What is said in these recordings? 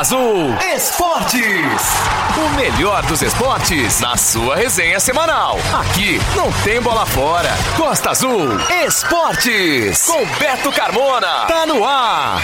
Azul Esportes. O melhor dos esportes na sua resenha semanal. Aqui não tem bola fora. Costa Azul Esportes. Com Beto Carmona. Tá no ar.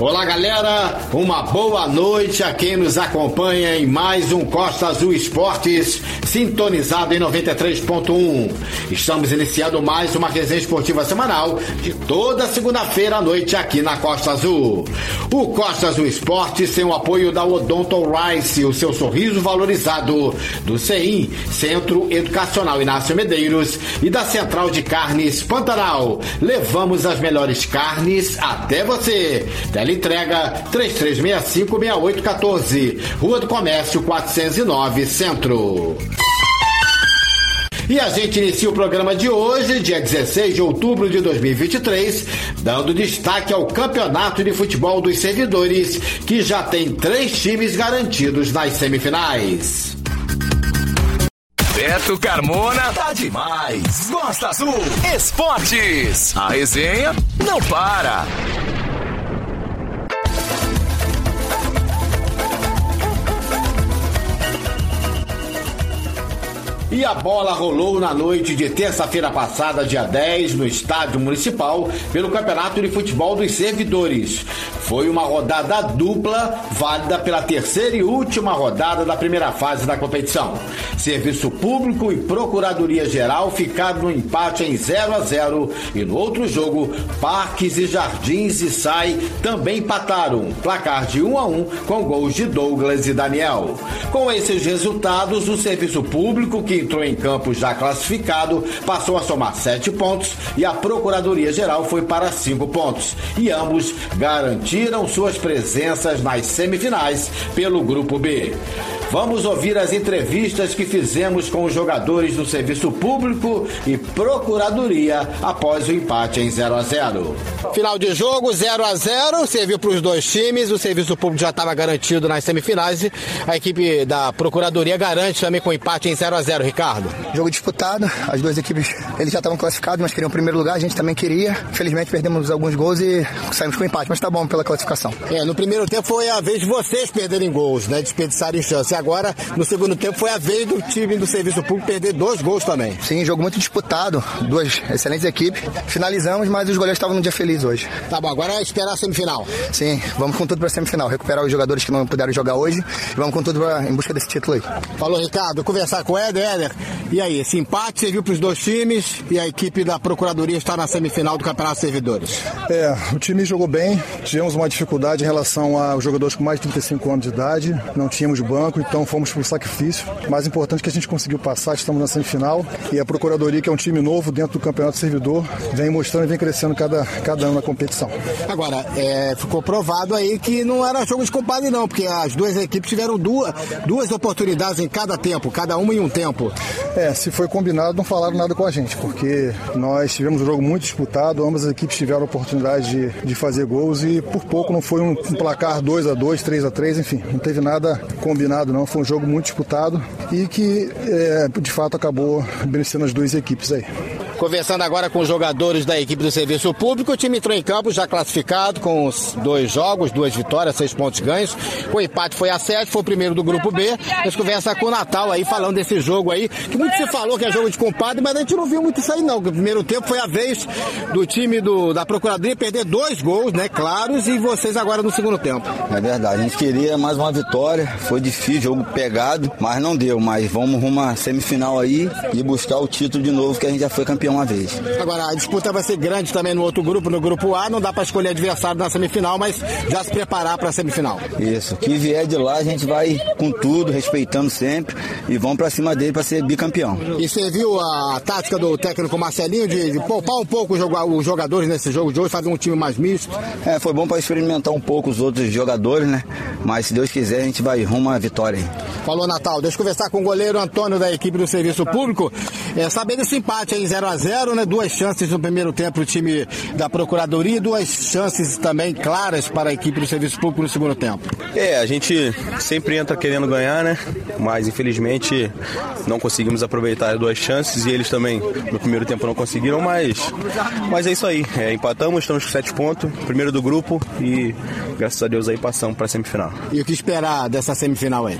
Olá, galera. Uma boa noite a quem nos acompanha em mais um Costa Azul Esportes, sintonizado em 93.1. Estamos iniciando mais uma resenha esportiva semanal de toda segunda-feira à noite aqui na Costa Azul. O Costa Azul Esportes tem o apoio da Odonto Rice, o seu sorriso valorizado, do CEIM, Centro Educacional Inácio Medeiros, e da Central de Carnes Pantanal. Levamos as melhores carnes até você entrega 33656814. Rua do Comércio 409, Centro. E a gente inicia o programa de hoje, dia 16 de outubro de 2023, dando destaque ao Campeonato de Futebol dos Servidores, que já tem três times garantidos nas semifinais. Beto Carmona tá demais. Gosta Azul Esportes. A resenha não para. E a bola rolou na noite de terça-feira passada, dia 10, no Estádio Municipal, pelo Campeonato de Futebol dos Servidores. Foi uma rodada dupla, válida pela terceira e última rodada da primeira fase da competição. Serviço Público e Procuradoria Geral ficaram no empate em 0 a 0 e no outro jogo, Parques e Jardins e Sai também empataram, placar de 1 a 1 com gols de Douglas e Daniel. Com esses resultados, o Serviço Público, que entrou em campo já classificado, passou a somar 7 pontos e a Procuradoria Geral foi para 5 pontos. E ambos garantiram suas presenças nas semifinais pelo Grupo B. Vamos ouvir as entrevistas que fizemos com os jogadores do Serviço Público e Procuradoria após o empate em 0 a 0. Final de jogo 0 a 0, serviu para os dois times. O Serviço Público já estava garantido nas semifinais. A equipe da Procuradoria garante também com empate em 0 a 0, Ricardo. Jogo disputado, as duas equipes eles já estavam classificados, mas queriam o primeiro lugar, a gente também queria. Felizmente perdemos alguns gols e saímos com empate, mas tá bom pela classificação. É, no primeiro tempo foi a vez de vocês perderem gols, né? Desperdiçarem chance agora, no segundo tempo, foi a vez do time do Serviço Público perder dois gols também. Sim, jogo muito disputado, duas excelentes equipes. Finalizamos, mas os goleiros estavam num dia feliz hoje. Tá bom, agora é esperar a semifinal. Sim, vamos com tudo pra semifinal. Recuperar os jogadores que não puderam jogar hoje e vamos com tudo pra, em busca desse título aí. Falou, Ricardo. Conversar com o Éder. E aí, esse empate serviu pros dois times e a equipe da Procuradoria está na semifinal do Campeonato Servidores. É, o time jogou bem, tivemos uma dificuldade em relação aos jogadores com mais de 35 anos de idade, não tínhamos banco, então fomos para o sacrifício. Mais importante é que a gente conseguiu passar, estamos na semifinal e a Procuradoria, que é um time novo dentro do Campeonato Servidor, vem mostrando e vem crescendo cada, cada ano na competição. Agora, é, ficou provado aí que não era jogo de compadre não, porque as duas equipes tiveram duas, duas oportunidades em cada tempo, cada uma em um tempo. É, se foi combinado, não falaram nada com a gente, porque nós tivemos um jogo muito disputado, ambas as equipes tiveram a oportunidade de, de fazer gols e por pouco não foi um, um placar 2 a 2 3 a 3 enfim, não teve nada combinado não, foi um jogo muito disputado e que é, de fato acabou beneficiando as duas equipes aí. Conversando agora com os jogadores da equipe do Serviço Público, o time entrou em campo já classificado com dois jogos, duas vitórias, seis pontos ganhos. O empate foi a sete, foi o primeiro do grupo B. A gente conversa com o Natal aí, falando desse jogo aí, que muito se falou que é jogo de compadre, mas a gente não viu muito isso aí não. O primeiro tempo foi a vez do time do, da Procuradoria perder dois gols, né, claros, e vocês agora no segundo tempo. É verdade, a gente queria mais uma vitória, foi difícil, jogo pegado, mas não deu. Mas vamos rumo à semifinal aí e buscar o título de novo, que a gente já foi campeão uma vez. Agora, a disputa vai ser grande também no outro grupo, no grupo A. Não dá para escolher adversário na semifinal, mas já se preparar para a semifinal. Isso. Que vier de lá, a gente vai com tudo, respeitando sempre e vamos para cima dele para ser bicampeão. E você viu a tática do técnico Marcelinho de, de poupar um pouco os jogadores nesse jogo de hoje, fazer um time mais misto? É, foi bom para experimentar um pouco os outros jogadores, né? Mas se Deus quiser, a gente vai rumo à vitória. Falou Natal. Deixa eu conversar com o goleiro Antônio da equipe do Serviço Público. É, saber desse empate em 0 a 0, né? Duas chances no primeiro tempo o time da Procuradoria e duas chances também claras para a equipe do Serviço Público no segundo tempo. É, a gente sempre entra querendo ganhar, né? Mas infelizmente não conseguimos aproveitar as duas chances e eles também no primeiro tempo não conseguiram, mas, mas é isso aí. É, empatamos, estamos com sete pontos, primeiro do grupo e graças a Deus aí passamos para a semifinal. E o que esperar dessa semifinal aí?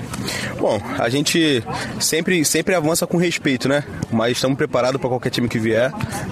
Bom, a gente sempre, sempre avança com respeito, né? Mas estamos preparados para qualquer time que vier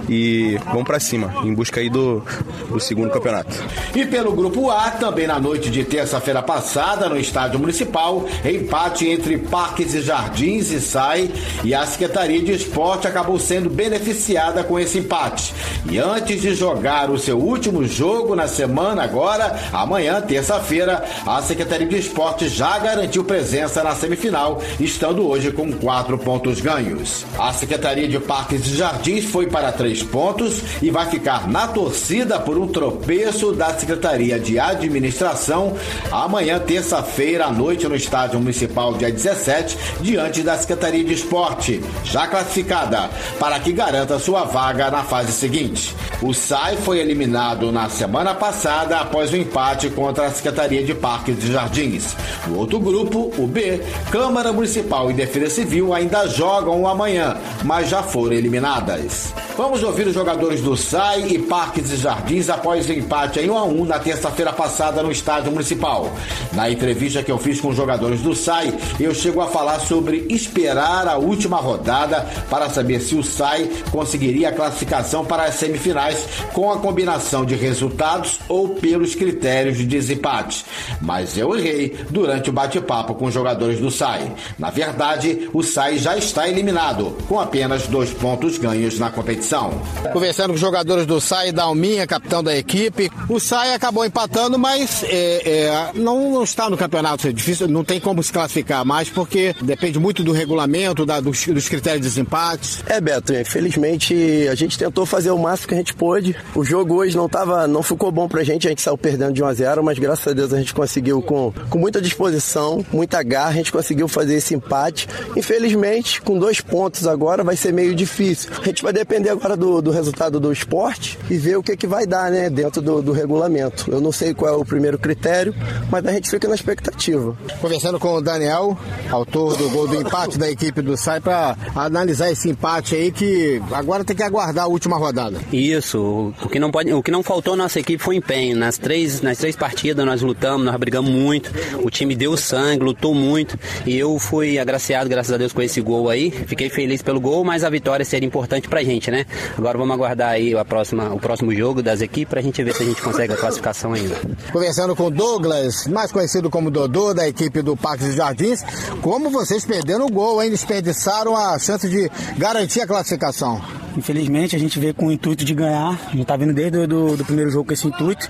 e vamos para cima, em busca aí do, do segundo campeonato. E pelo grupo A, também na noite de terça-feira passada, no estádio municipal, empate entre Parques e Jardins e SAI, e a Secretaria de Esporte acabou sendo beneficiada com esse empate. E antes de jogar o seu último jogo na semana agora, amanhã, terça-feira, a Secretaria de Esporte já garantiu presença na semifinal, estando hoje com quatro pontos ganhos. A Secretaria de Parques e Jardins foi para três pontos e vai ficar na torcida por um tropeço da Secretaria de Administração amanhã, terça-feira à noite, no Estádio Municipal, dia 17, diante da Secretaria de Esporte, já classificada, para que garanta sua vaga na fase seguinte. O SAI foi eliminado na semana passada após o um empate contra a Secretaria de Parques e Jardins. O outro grupo, o B, Câmara Municipal e Defesa Civil ainda jogam amanhã, mas já foram eliminadas. Vamos ouvir os jogadores do SAI e Parques e Jardins após o empate em 1 a 1 na terça-feira passada no estádio municipal. Na entrevista que eu fiz com os jogadores do SAI, eu chego a falar sobre esperar a última rodada para saber se o SAI conseguiria a classificação para as semifinais com a combinação de resultados ou pelos critérios de desempate. Mas eu errei durante o bate-papo com os jogadores do SAI. Na verdade, o SAI já está eliminado, com apenas dois pontos ganhos na competição. Conversando com os jogadores do SAI, Dalminha, capitão da equipe, o SAI acabou empatando, mas é, é, não, não, está no campeonato. É difícil, não tem como se classificar mais, porque depende muito do regulamento, da, dos, dos, critérios de desempate. É, Beto, infelizmente a gente tentou fazer o máximo que a gente pôde. O jogo hoje não, tava, não ficou bom pra gente, a gente saiu perdendo de 1 a 0 mas graças a Deus a gente conseguiu, com, com muita disposição, muita garra, a gente conseguiu fazer esse empate. Infelizmente, com dois pontos agora vai ser meio difícil. A gente vai depender agora do, do resultado do esporte e ver o que, que vai dar, né, dentro do, do regulamento. Eu não sei qual é o primeiro critério, mas a gente fica na expectativa. Conversando com o Daniel, autor do gol do empate da equipe do SAI, para analisar esse empate aí que agora tem que aguardar a última rodada. Isso, o que não, pode, o que não faltou à nossa equipe foi empenho. Nas três, nas três partidas nós lutamos, nós brigamos muito, o time deu sangue, lutou muito e eu fui agraciado, graças a Deus, com esse gol aí. Fiquei feliz pelo gol, mas a vitória seria importante pra gente, né? Agora vamos aguardar aí a próxima, o próximo jogo das equipes para a gente ver se a gente consegue a classificação ainda. Conversando com Douglas, mais conhecido como Dodô, da equipe do Parque dos Jardins, como vocês perderam o gol, hein? Desperdiçaram a chance de garantir a classificação. Infelizmente a gente veio com o intuito de ganhar, a gente tá vindo desde o do, do primeiro jogo com esse intuito,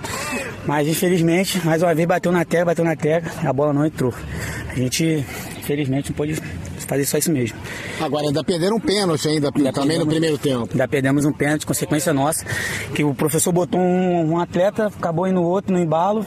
mas infelizmente, mais uma vez bateu na tecla, bateu na tecla, a bola não entrou. A gente, infelizmente, não pode fazer só isso mesmo. Agora ainda perderam um pênalti ainda, ainda também no primeiro tempo. Ainda perdemos um pênalti, consequência nossa, que o professor botou um, um atleta, acabou indo outro no embalo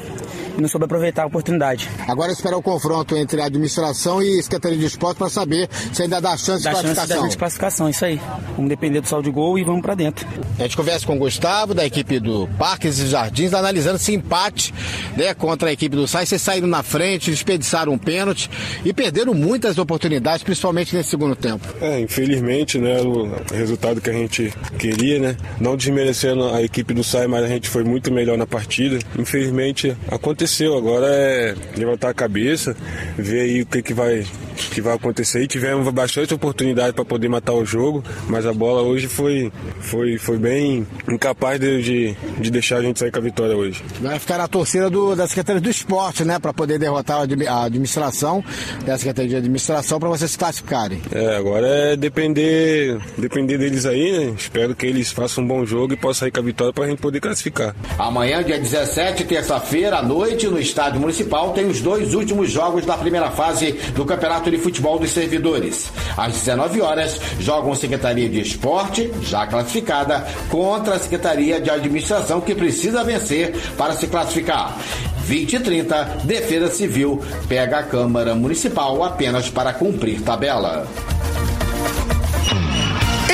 e não soube aproveitar a oportunidade. Agora esperar o confronto entre a administração e Secretaria de Esporte para saber se ainda dá chance dá de classificação. Dá chance de classificação, isso aí. Vamos depender do saldo de gol e vamos para dentro. A gente conversa com o Gustavo, da equipe do Parques e Jardins, analisando esse empate né, contra a equipe do SAI. Vocês saíram na frente, desperdiçaram um pênalti e perderam muitas oportunidades, principalmente nesse segundo tempo. É, infelizmente, né, o resultado que a gente queria, né, não desmerecendo a equipe do SAI, mas a gente foi muito melhor na partida. Infelizmente aconteceu, agora é levantar a cabeça, ver aí o que, que vai que vai acontecer. E tivemos bastante oportunidade para poder matar o jogo, mas a bola hoje foi, foi, foi bem incapaz de, de, de deixar a gente sair com a vitória hoje. Vai ficar na torcida do, da Secretaria do Esporte, né, para poder derrotar a administração, a Secretaria de Administração, para vocês classificarem. É, agora é depender, depender deles aí, né? Espero que eles façam um bom jogo e possam sair com a vitória para a gente poder classificar. Amanhã, dia 17, terça-feira, à noite, no Estádio Municipal, tem os dois últimos jogos da primeira fase do Campeonato de Futebol dos Servidores. Às 19 horas, jogam Secretaria de Esporte, já classificada, contra a Secretaria de Administração, que precisa vencer para se classificar. 20 e 30, Defesa Civil pega a Câmara Municipal apenas para cumprir tabela.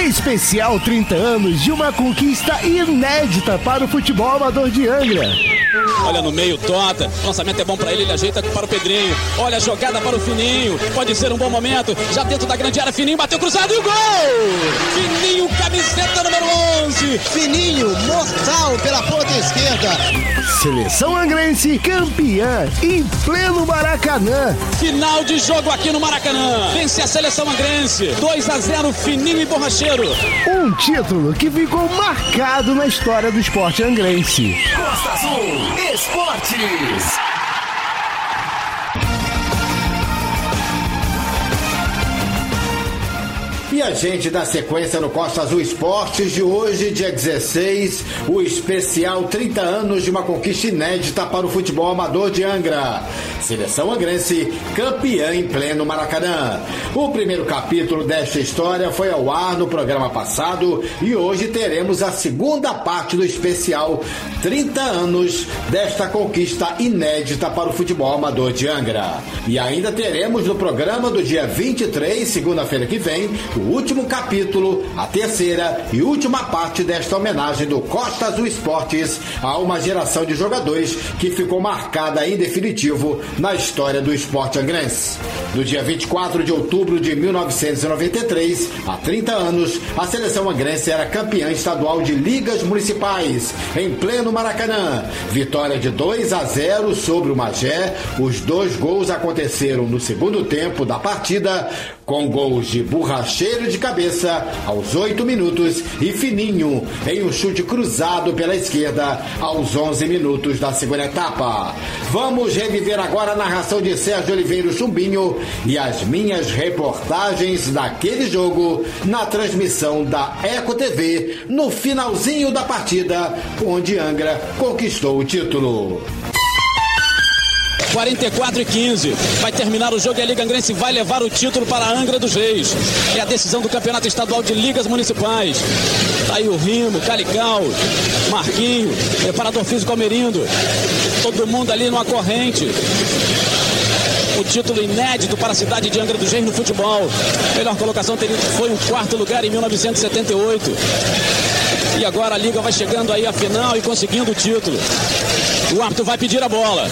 Especial 30 anos de uma conquista inédita para o futebol amador de Angra. Olha no meio, Tota. Lançamento é bom para ele, ele ajeita para o Pedrinho. Olha a jogada para o Fininho. Pode ser um bom momento. Já dentro da grande área, Fininho bateu cruzado e o gol! Fininho, camiseta número 11. Fininho, mortal pela ponta esquerda. Seleção Angrense campeã em pleno Maracanã. Final de jogo aqui no Maracanã. Vence a seleção angrense. 2 a 0 Fininho e Um título que ficou marcado na história do esporte angrense. Costa Azul Esportes. E a gente dá sequência no Costa Azul Esportes de hoje, dia 16, o especial 30 anos de uma conquista inédita para o futebol amador de Angra. Seleção angrense, campeã em pleno Maracanã. O primeiro capítulo desta história foi ao ar no programa passado e hoje teremos a segunda parte do especial 30 anos desta conquista inédita para o futebol amador de Angra. E ainda teremos no programa do dia 23, segunda-feira que vem, o último capítulo, a terceira e última parte desta homenagem do Costa Azul Esportes a uma geração de jogadores que ficou marcada em definitivo na história do esporte angrense. No dia 24 de outubro de 1993, há 30 anos, a seleção angrense era campeã estadual de ligas municipais, em pleno Maracanã. Vitória de 2 a 0 sobre o Magé. Os dois gols aconteceram no segundo tempo da partida, com gols de Borracheiro de cabeça aos 8 minutos e Fininho em um chute cruzado pela esquerda aos 11 minutos da segunda etapa. Vamos reviver agora a narração de Sérgio Oliveira Chumbinho e as minhas reportagens daquele jogo na transmissão da Eco TV no finalzinho da partida, onde Angra conquistou o título. 44 e 15. Vai terminar o jogo e a Liga Angrense vai levar o título para a Angra dos Reis. É a decisão do Campeonato Estadual de Ligas Municipais. Tá aí o Rimo, Calical, Marquinho, preparador físico Almerindo. Todo mundo ali numa corrente o título inédito para a cidade de Angra dos Reis no futebol. Melhor colocação foi um quarto lugar em 1978. E agora a Liga vai chegando aí à final e conseguindo o título. O árbitro vai pedir a bola.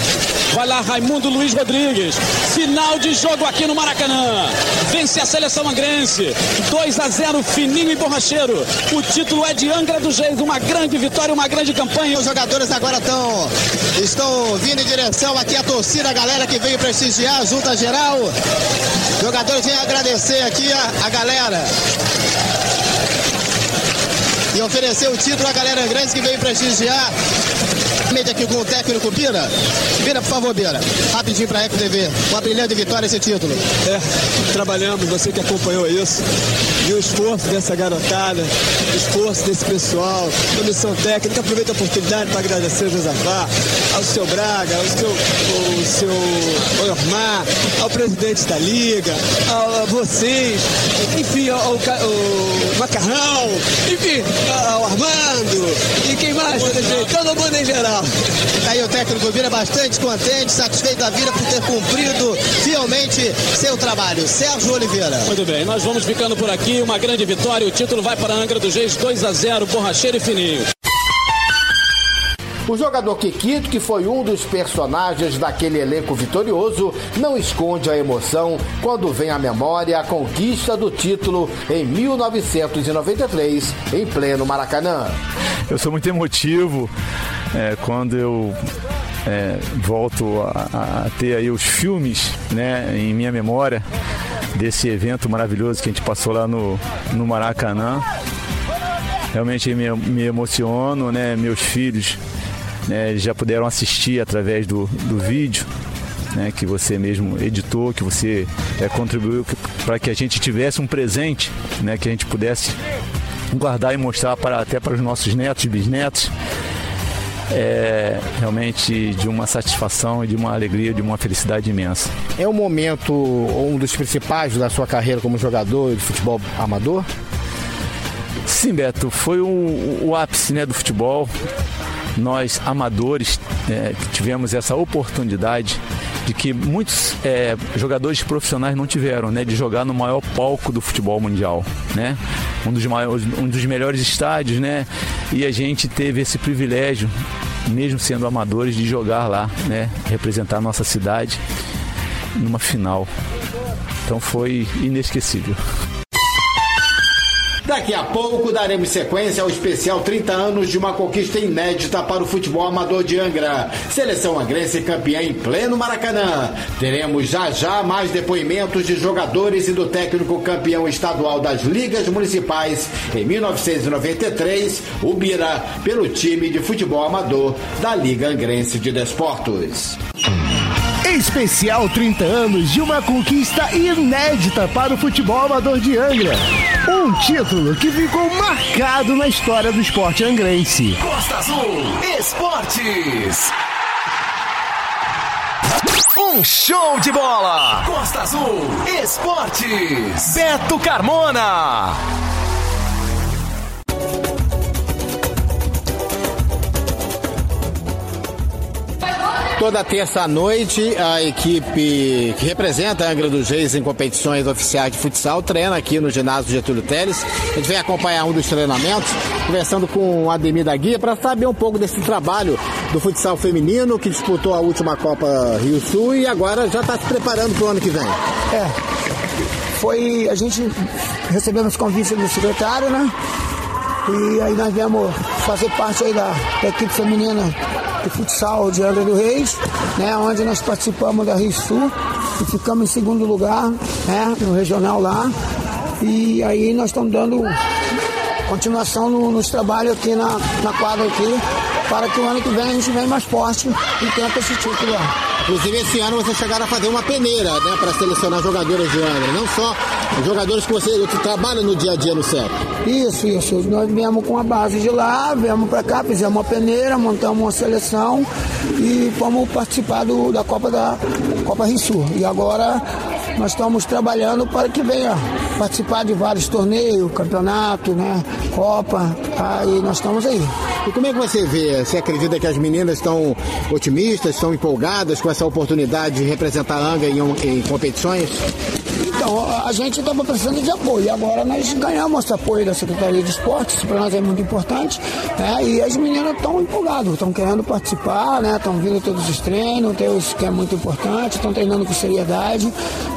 Vai lá Raimundo Luiz Rodrigues. Final de jogo aqui no Maracanã. Vence a seleção angrense. 2 a 0 fininho e borracheiro. O título é de Angra dos Reis. Uma grande vitória, uma grande campanha. Os jogadores agora estão estão vindo em direção aqui a torcida, a galera que veio prestigiar a junta geral. Jogadores vêm agradecer aqui a, a galera e oferecer o título à galera grande que veio prestigiar. Média aqui com o técnico Bira. Bira, por favor, Bira. Rapidinho para a TV. Uma brilhante vitória esse título. É, trabalhamos, você que acompanhou isso. E o esforço dessa garotada, o esforço desse pessoal, comissão técnica. Aproveito a oportunidade para agradecer ao Josafá, ao seu Braga, ao seu, ao seu Ormar, ao presidente da Liga, a, a vocês, enfim, ao, ao, ao Macarrão, enfim, ao Armando, e quem mais? Todo mundo em geral. Aí o técnico vira bastante contente, satisfeito da vida por ter cumprido fielmente seu trabalho. Sérgio Oliveira. Muito bem, nós vamos ficando por aqui. Uma grande vitória. O título vai para a Angra dos Reis 2 a 0, Borracheiro e Fininho. O jogador Kikito, que foi um dos personagens daquele elenco vitorioso, não esconde a emoção quando vem à memória a conquista do título em 1993, em pleno Maracanã. Eu sou muito emotivo é, quando eu é, volto a, a, ter aí os filmes né, em minha memória desse evento maravilhoso que a gente passou lá no, no Maracanã. Realmente me, me emociono, né? Meus filhos né, já puderam assistir através do, do vídeo. Né, que você mesmo editou, que você é, contribuiu para que a gente tivesse um presente, né, que a gente pudesse guardar e mostrar para, até para os nossos netos e bisnetos. É realmente de uma satisfação e de uma alegria, de uma felicidade imensa. É um momento, um dos principais da sua carreira como jogador de futebol amador? Sim, Beto, foi o, o ápice né, do futebol nós amadores é, tivemos essa oportunidade de que muitos é, jogadores profissionais não tiveram, né, de jogar no maior palco do futebol mundial, né? um dos, maiores, um dos melhores estádios, né? E a gente teve esse privilégio, mesmo sendo amadores, de jogar lá, né? Representar a nossa cidade numa final. Então foi inesquecível. Daqui a pouco daremos sequência ao especial 30 anos de uma conquista inédita para o futebol amador de Angra. Seleção angrense campeã em pleno Maracanã. Teremos já já mais depoimentos de jogadores e do técnico campeão estadual das ligas municipais em 1993, o Bira, pelo time de futebol amador da Liga Angrense de Desportos. Especial 30 anos de uma conquista inédita para o futebol amador de Angra. Um título que ficou marcado na história do esporte angrense. Costa Azul Esportes. Um show de bola! Costa Azul Esportes. Beto Carmona. Toda terça-noite, a equipe que representa a Angra dos Reis em competições oficiais de futsal treina aqui no ginásio Getúlio Teles. A gente vem acompanhar um dos treinamentos, conversando com o Ademir da Guia para saber um pouco desse trabalho do futsal feminino que disputou a última Copa Rio Sul e agora já está se preparando para o ano que vem. É, foi. A gente recebemos convite do secretário, né? E aí nós viemos fazer parte aí da, da equipe feminina de futsal de Angra do Reis, né, onde nós participamos da Rio Sul e ficamos em segundo lugar né, no regional lá. E aí nós estamos dando continuação no, nos trabalhos aqui na, na quadra aqui, para que o ano que vem a gente venha mais forte e tenta esse título. Inclusive, esse ano vocês chegaram a fazer uma peneira, né, para selecionar jogadores de Angra, não só jogadores que você que trabalha no dia a dia no CEP. Isso, isso. Nós viemos com a base de lá, viemos para cá, fizemos uma peneira, montamos uma seleção e fomos participar do, da Copa da Copa Rio E agora nós estamos trabalhando para que venha participar de vários torneios, campeonato, né, Copa, aí nós estamos aí. E como é que você vê? Você acredita que as meninas estão otimistas, estão empolgadas com essa oportunidade de representar a Anga em, em competições? Então, a gente estava precisando de apoio. Agora nós ganhamos esse apoio da Secretaria de Esportes, para nós é muito importante. Né? E as meninas estão empolgadas, estão querendo participar, né? Estão vindo todos os treinos, tem que é muito importante, estão treinando com seriedade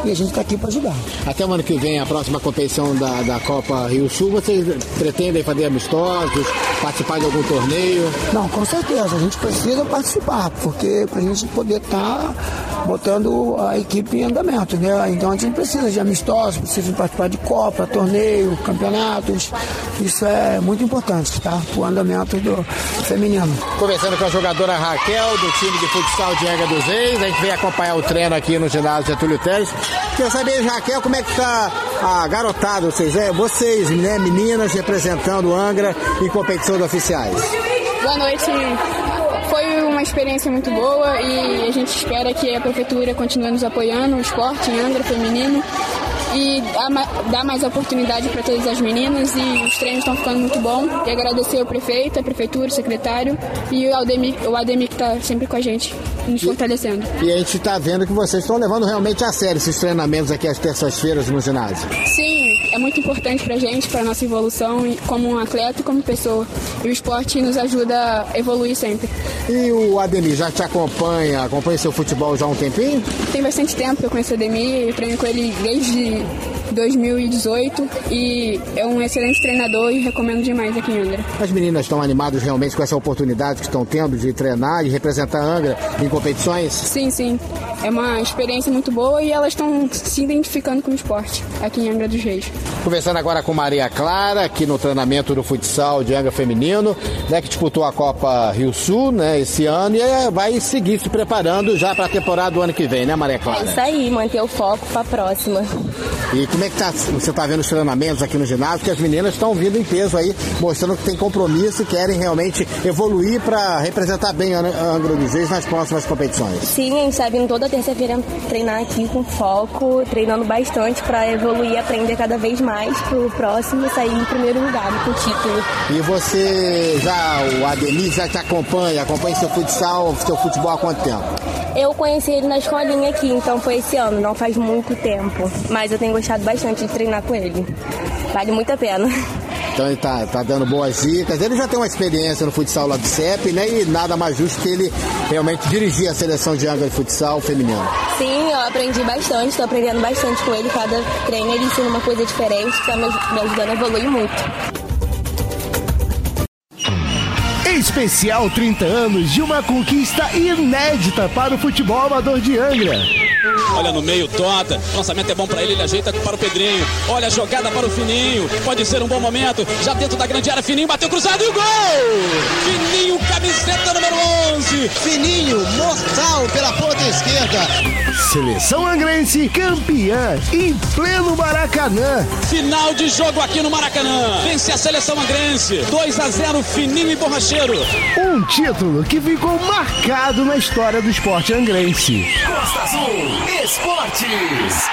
e a gente está aqui para ajudar. Até o ano que vem, a próxima competição da, da Copa Rio Sul, vocês pretendem fazer amistosos, participar de algum torneio? Não, com certeza, a gente precisa participar, porque para a gente poder estar tá botando a equipe em andamento, né? Então a gente precisa de amistosos, precisa participar de Copa, torneio, campeonatos. Isso é muito importante, tá? O andamento do feminino. Conversando com a jogadora Raquel, do time de futsal de Ega dos Reis. A gente vem acompanhar o treino aqui no ginásio Getúlio Teles. Quer saber, Raquel, como é que tá a garotada, vocês, é, vocês, né, meninas representando Angra em competições oficiais? Boa noite. Foi uma experiência muito boa e a gente espera que a prefeitura continue nos apoiando o esporte em Angra feminino e dar mais oportunidade para todas as meninas e os treinos estão ficando muito bom. E agradecer ao prefeito, a prefeitura, o secretário e o Ademir, o Ademir que está sempre com a gente, nos fortalecendo. E a gente está vendo que vocês estão levando realmente a sério esses treinamentos aqui às terças-feiras no ginásio. Sim, é muito importante para a gente, para nossa evolução como um atleta e como pessoa. E o esporte nos ajuda a evoluir sempre. E o Ademir já te acompanha, acompanha seu futebol já há um tempinho? Tem bastante tempo que eu conheço o Ademir, eu treino com ele desde you 2018 e é um excelente treinador e recomendo demais aqui em Angra. As meninas estão animadas realmente com essa oportunidade que estão tendo de treinar e representar Angra em competições? Sim, sim. É uma experiência muito boa e elas estão se identificando com o esporte aqui em Angra dos Reis. Conversando agora com Maria Clara, aqui no treinamento do futsal de Angra Feminino, né, que disputou a Copa Rio Sul né, esse ano e vai seguir se preparando já para a temporada do ano que vem, né, Maria Clara? É isso aí, manter o foco para a próxima. E como é que tá, você está vendo os treinamentos aqui no ginásio? Que as meninas estão vindo em peso aí, mostrando que tem compromisso e querem realmente evoluir para representar bem a Angra dos Reis nas próximas competições. Sim, a gente está vindo toda terça-feira treinar aqui com foco, treinando bastante para evoluir e aprender cada vez mais para o próximo sair em primeiro lugar com o título. E você já, o Ademir, já te acompanha, acompanha seu futsal, seu futebol há quanto tempo? Eu conheci ele na escolinha aqui, então foi esse ano, não faz muito tempo. Mas eu tenho gostado bastante de treinar com ele. Vale muito a pena. Então ele tá, tá dando boas dicas. Ele já tem uma experiência no futsal lá do CEP, né? E nada mais justo que ele realmente dirigir a seleção de Angra de futsal feminino. Sim, eu aprendi bastante, estou aprendendo bastante com ele. Cada treino ele ensina uma coisa diferente, está me ajudando a evoluir muito. Especial 30 anos de uma conquista inédita para o futebol amador de Angra. Olha no meio, Tota. Lançamento é bom para ele, ele ajeita para o Pedrinho. Olha a jogada para o Fininho. Pode ser um bom momento. Já dentro da grande área, Fininho bateu cruzado e o gol! Fininho, camiseta número 11. Fininho, mortal pela ponta esquerda. Seleção angrense campeã em pleno Maracanã. Final de jogo aqui no Maracanã. Vence a seleção angrense. 2 a 0 Fininho e Borracheiro. Um título que ficou marcado na história do esporte angrense. Costa Azul Esportes.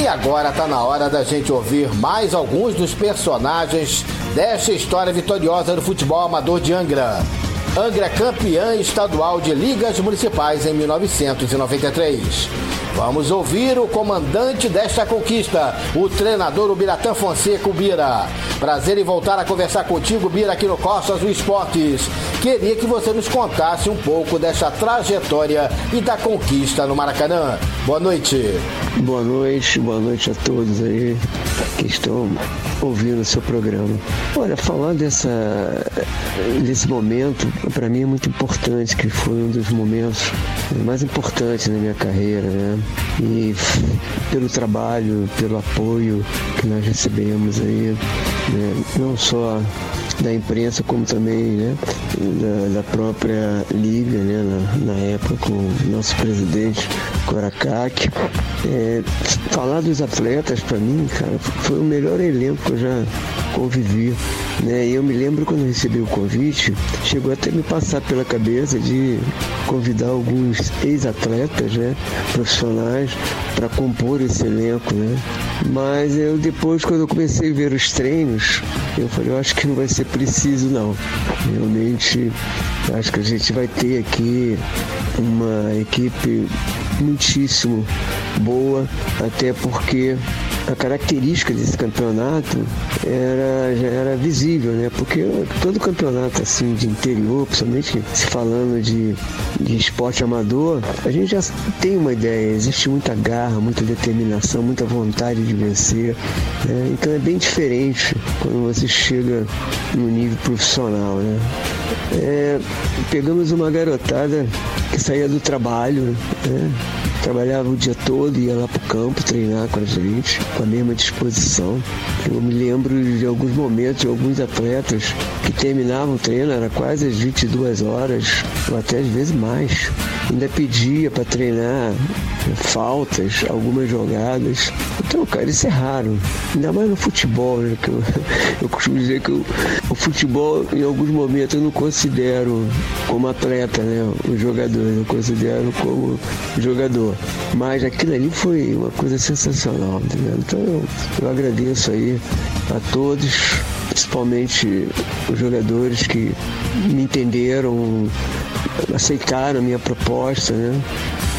E agora tá na hora da gente ouvir mais alguns dos personagens desta história vitoriosa do futebol amador de Angra. Angra campeã estadual de ligas municipais em 1993. Vamos ouvir o comandante desta conquista, o treinador Ubiratã Fonseca Ubira. Prazer em voltar a conversar contigo, Bira, aqui no Costas do Esportes. Queria que você nos contasse um pouco dessa trajetória e da conquista no Maracanã. Boa noite. Boa noite, boa noite a todos aí que estão ouvindo o seu programa. Olha, falar dessa, desse momento, para mim é muito importante, que foi um dos momentos mais importantes na minha carreira, né? E pelo trabalho, pelo apoio que nós recebemos aí, né? não só da imprensa como também né, da, da própria liga, né, na, na, época com o nosso presidente Coracac. É, falar dos atletas para mim, cara, foi o melhor elenco que eu já convivi. Né? Eu me lembro quando recebi o convite, chegou até me passar pela cabeça de convidar alguns ex-atletas, né, profissionais, para compor esse elenco, né? Mas eu depois, quando eu comecei a ver os treinos, eu falei, eu acho que não vai ser preciso não. Realmente, acho que a gente vai ter aqui uma equipe muitíssimo boa, até porque a característica desse campeonato era, já era visível, né? Porque todo campeonato assim de interior, principalmente se falando de, de esporte amador, a gente já tem uma ideia, existe muita garra, muita determinação, muita vontade de vencer. Né? Então é bem diferente quando você chega no nível profissional, né? É, pegamos uma garotada que saía do trabalho, né? Trabalhava o dia todo, ia lá pro campo treinar com a gente, com a mesma disposição. Eu me lembro de alguns momentos, de alguns atletas que terminavam o treino, era quase às 22 horas, ou até às vezes mais. Ainda pedia para treinar faltas, algumas jogadas. Então, cara, isso é raro. Ainda mais no futebol, né? Que eu, eu costumo dizer que eu, o futebol, em alguns momentos, eu não considero como atleta, né? O jogador, eu considero como jogador. Mas aquilo ali foi uma coisa sensacional, entendeu? Então eu, eu agradeço aí a todos, principalmente os jogadores que me entenderam, aceitaram a minha proposta, né?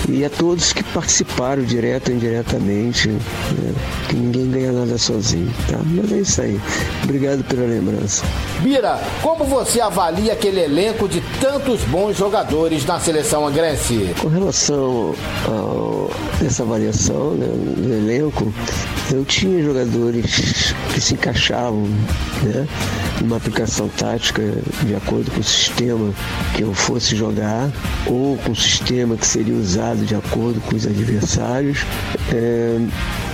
E a todos que participaram direto ou indiretamente, né? que ninguém ganha nada sozinho, tá? Mas é isso aí. Obrigado pela lembrança. Bira, como você avalia aquele elenco de tantos bons jogadores na seleção angrense? Com relação a essa avaliação né, do elenco, eu tinha jogadores que se encaixavam, né? Numa aplicação tática de acordo com o sistema que eu fosse jogar ou com o sistema que seria usado de acordo com os adversários. É,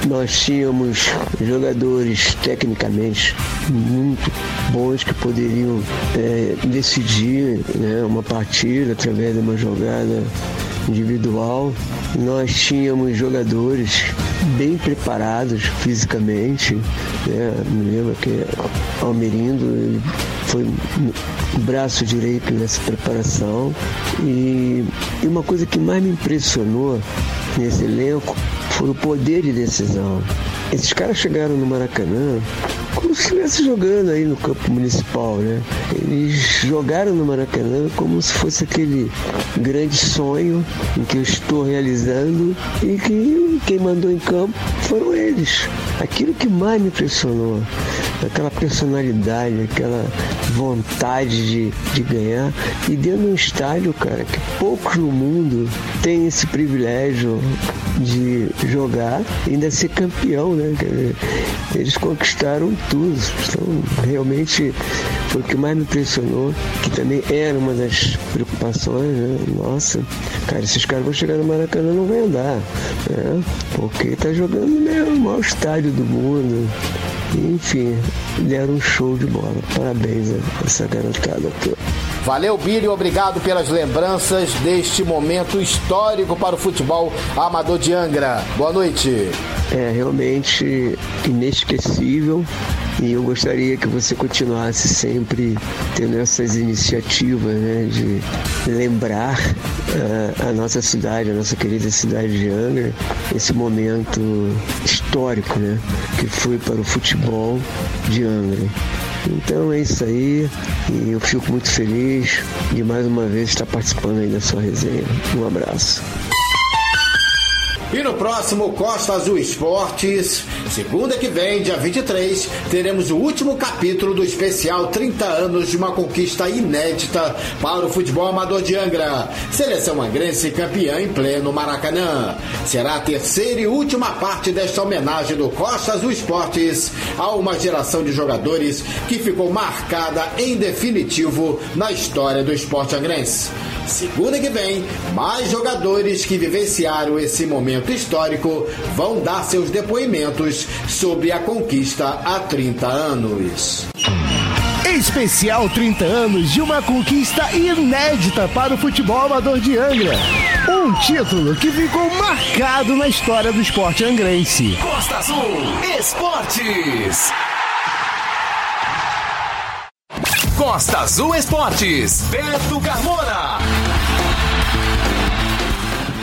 nós tínhamos jogadores tecnicamente muito bons que poderiam é, decidir né, uma partida através de uma jogada individual. Nós tínhamos jogadores bem preparados fisicamente. Né? Me lembro que Almerindo foi braço direito nessa preparação. E, e uma coisa que mais me impressionou nesse elenco foi o poder de decisão. Esses caras chegaram no Maracanã como se estivesse jogando aí no campo municipal, né? Eles jogaram no Maracanã como se fosse aquele grande sonho em que eu estou realizando e que quem mandou em campo foram eles. Aquilo que mais me impressionou, aquela personalidade, aquela vontade de, de ganhar. E dentro de um estádio, cara, que poucos no mundo têm esse privilégio de jogar ainda ser campeão, né? Eles conquistaram tudo. Então, realmente foi o que mais me impressionou, que também era uma das preocupações, né? Nossa, cara, esses caras vão chegar no Maracanã não vai andar, né? Porque tá jogando né, o maior estádio do mundo. Enfim, deram um show de bola. Parabéns a essa garotada toda. Valeu, Billy, obrigado pelas lembranças deste momento histórico para o futebol amador de Angra. Boa noite. É realmente inesquecível e eu gostaria que você continuasse sempre tendo essas iniciativas né, de lembrar uh, a nossa cidade, a nossa querida cidade de Angra, esse momento histórico né, que foi para o futebol de Angra. Então é isso aí e eu fico muito feliz de mais uma vez estar participando aí da sua resenha. Um abraço. E no próximo Costa Azul Esportes, segunda que vem, dia 23, teremos o último capítulo do especial 30 anos de uma conquista inédita para o futebol amador de Angra. Seleção angrense campeã em pleno Maracanã. Será a terceira e última parte desta homenagem do Costa Azul Esportes a uma geração de jogadores que ficou marcada em definitivo na história do esporte angrense. Segunda que vem, mais jogadores que vivenciaram esse momento histórico vão dar seus depoimentos sobre a conquista há 30 anos. Especial 30 anos de uma conquista inédita para o futebol amador de Angra. Um título que ficou marcado na história do esporte angrense. Costa Azul Esportes. Costa Azul Esportes, Beto Carmona.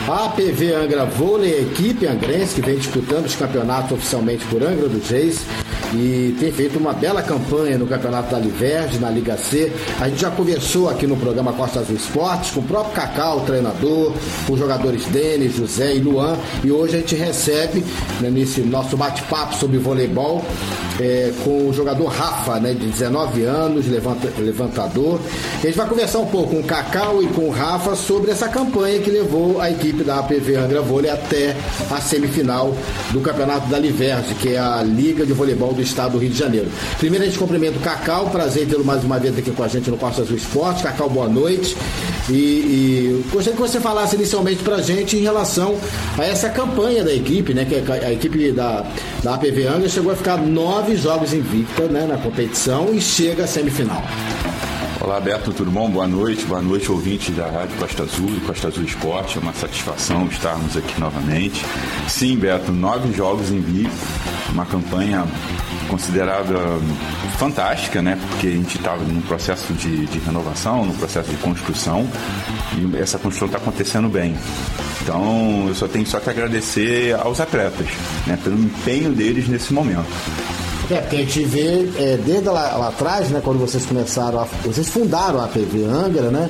A APV Angra Vôlei, equipe angrense que vem disputando os campeonatos oficialmente por Angra dos Reis e tem feito uma bela campanha no Campeonato da Liverge, na Liga C. A gente já conversou aqui no programa Costa Azul Esportes com o próprio Cacau, o treinador, com os jogadores Denis, José e Luan. E hoje a gente recebe, né, nesse nosso bate-papo sobre voleibol, é, com o jogador Rafa, né, de 19 anos, levanta, levantador. A gente vai conversar um pouco com o Cacau e com o Rafa sobre essa campanha que levou a equipe da APV Angra Vôlei até a semifinal do Campeonato da Liverge, que é a Liga de Voleibol do Estado do Rio de Janeiro. Primeiro a gente cumprimenta o Cacau, prazer tê-lo mais uma vez aqui com a gente no Costa Azul Esporte. Cacau, boa noite. E, e gostaria que você falasse inicialmente pra gente em relação a essa campanha da equipe, né? Que a, a equipe da, da APV Angra chegou a ficar nove jogos invicta né, na competição e chega à semifinal. Olá, Beto, tudo bom? Boa noite, boa noite, ouvintes da Rádio Costa Azul e Costa Azul Esporte. É uma satisfação estarmos aqui novamente. Sim, Beto, nove jogos em vivo, uma campanha considerada fantástica, né? Porque a gente estava num processo de, de renovação, num processo de construção e essa construção está acontecendo bem. Então, eu só tenho só que agradecer aos atletas, né? Pelo empenho deles nesse momento. É, porque a gente vê é, desde lá, lá, atrás, né, quando vocês começaram, a, vocês fundaram a PV Angra, né?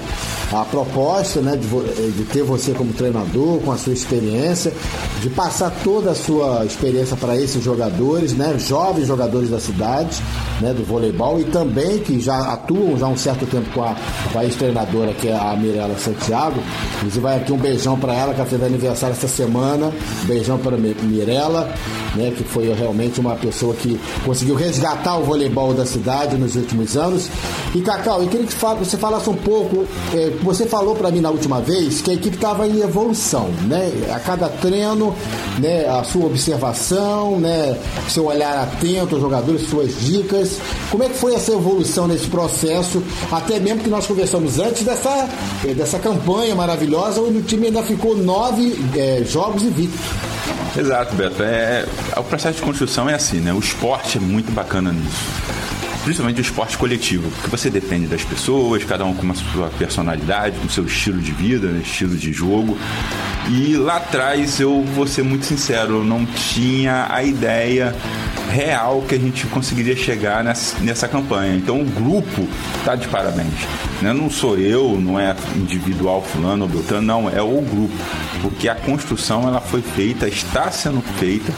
A proposta né, de, de, ter você como treinador, com a sua experiência, de passar toda a sua experiência para esses jogadores, né, jovens jogadores da cidade, né, do voleibol, e também que já atuam já há um certo tempo com a, com a ex-treinadora, que é a Mirella Santiago. Inclusive, vai aqui um beijão para ela, que ela fez aniversário essa semana. beijão para Mirella, né, que foi realmente uma pessoa que conseguiu resgatar o voleibol da cidade nos últimos anos. E Cacau, eu queria que você falasse um pouco. É, você falou para mim na última vez que a equipe estava em evolução, né? A cada treino, né? A sua observação, né? Seu olhar atento aos jogadores, suas dicas. Como é que foi essa evolução nesse processo? Até mesmo que nós conversamos antes dessa, é, dessa campanha maravilhosa, onde o time ainda ficou nove é, jogos invicto. Exato, Beto. É, o processo de construção é assim, né? O esporte é muito bacana nisso principalmente o esporte coletivo, porque você depende das pessoas, cada um com uma sua personalidade, com seu estilo de vida, né, estilo de jogo. E lá atrás, eu vou ser muito sincero, eu não tinha a ideia real que a gente conseguiria chegar nessa, nessa campanha. Então o grupo está de parabéns. Né? Não sou eu, não é individual fulano ou beltrano, não, é o grupo. Porque a construção ela foi feita, está sendo feita.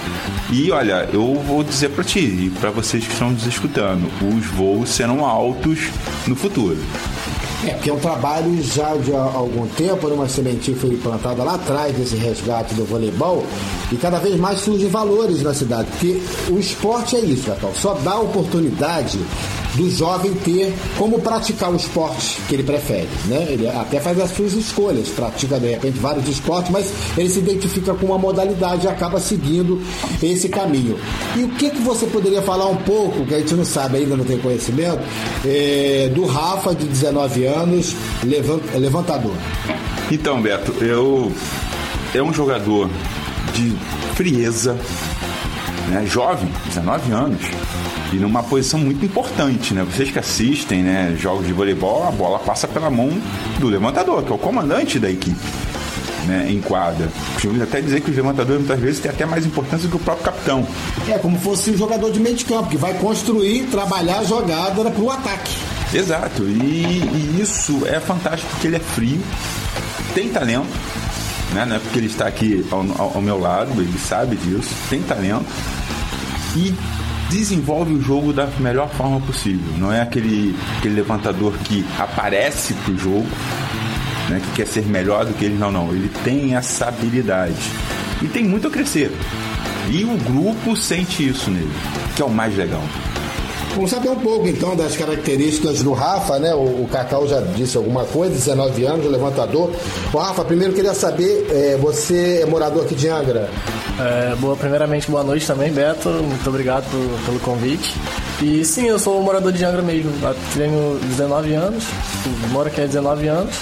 E olha, eu vou dizer para ti e para vocês que estão nos escutando, os voos serão altos no futuro. É, porque é um trabalho já de algum tempo, uma sementinha foi plantada lá atrás desse resgate do voleibol e cada vez mais surgem valores na cidade, porque o esporte é isso, Natal, só dá oportunidade do jovem ter como praticar o esporte que ele prefere, né? Ele até faz as suas escolhas, pratica de repente vários esportes, mas ele se identifica com uma modalidade e acaba seguindo esse caminho. E o que que você poderia falar um pouco, que a gente não sabe ainda, não tem conhecimento, é, do Rafa de 19 anos, levantador? Então, Beto, eu é um jogador de frieza, né? jovem, 19 anos e numa posição muito importante, né? Vocês que assistem, né, jogos de voleibol, a bola passa pela mão do levantador, que é o comandante da equipe. Né, em quadra. Costumamos até dizer que os levantadores muitas vezes têm até mais importância do que o próprio capitão. É como fosse um jogador de meio de campo, que vai construir, trabalhar a jogada para o ataque. Exato, e, e, isso é fantástico porque ele é frio, tem talento, né? não é porque ele está aqui ao, ao, ao meu lado, ele sabe disso, tem talento e desenvolve o jogo da melhor forma possível. Não é aquele, aquele levantador que aparece pro jogo, né, que quer ser melhor do que ele. Não, não. Ele tem essa habilidade. E tem muito a crescer. E o grupo sente isso nele, que é o mais legal. Vamos saber um pouco então das características do Rafa, né? O, o Cacau já disse alguma coisa, 19 anos, levantador. O Rafa, primeiro queria saber, é, você é morador aqui de Angra? É, boa, primeiramente, boa noite também, Beto. Muito obrigado por, pelo convite. E sim, eu sou morador de Angra mesmo. Tenho 19 anos, moro aqui há 19 anos.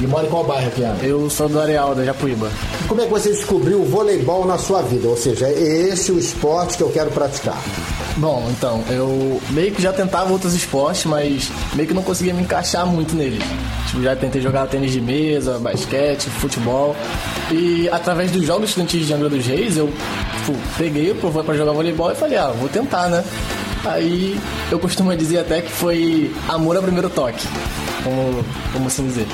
E mora em qual bairro aqui, Angra? Eu sou do Areal, da Japuíba. Como é que você descobriu o voleibol na sua vida? Ou seja, é esse o esporte que eu quero praticar? Bom, então, eu meio que já tentava outros esportes, mas meio que não conseguia me encaixar muito neles. Tipo, já tentei jogar tênis de mesa, basquete, futebol. E através dos jogos estudantis de Angra dos Reis, eu tipo, peguei, provei para jogar voleibol e falei, ah, vou tentar, né? Aí eu costumo dizer até que foi amor a primeiro toque, como, como assim dizer.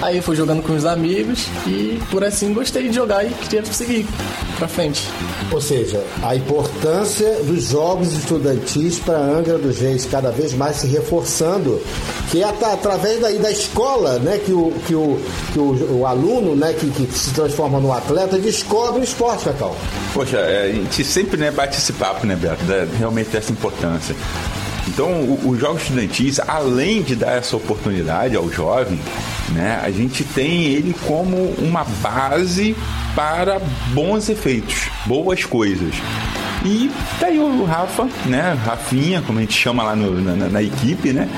Aí fui jogando com os amigos e por assim gostei de jogar e queria seguir pra frente. Ou seja, a importância dos jogos estudantis para Angra dos Reis cada vez mais se reforçando, que é através daí da escola, né, que o, que o, que o, o aluno, né, que, que, se transforma no atleta, descobre o esporte, Cacau. Poxa, é, a gente sempre né, bate esse papo, né, Beto, realmente dessa importância. Então, os jogos estudantis, além de dar essa oportunidade ao jovem, né, a gente tem ele como uma base para bons efeitos, boas coisas. E tá aí o Rafa, né, Rafinha, como a gente chama lá no, na, na equipe, né,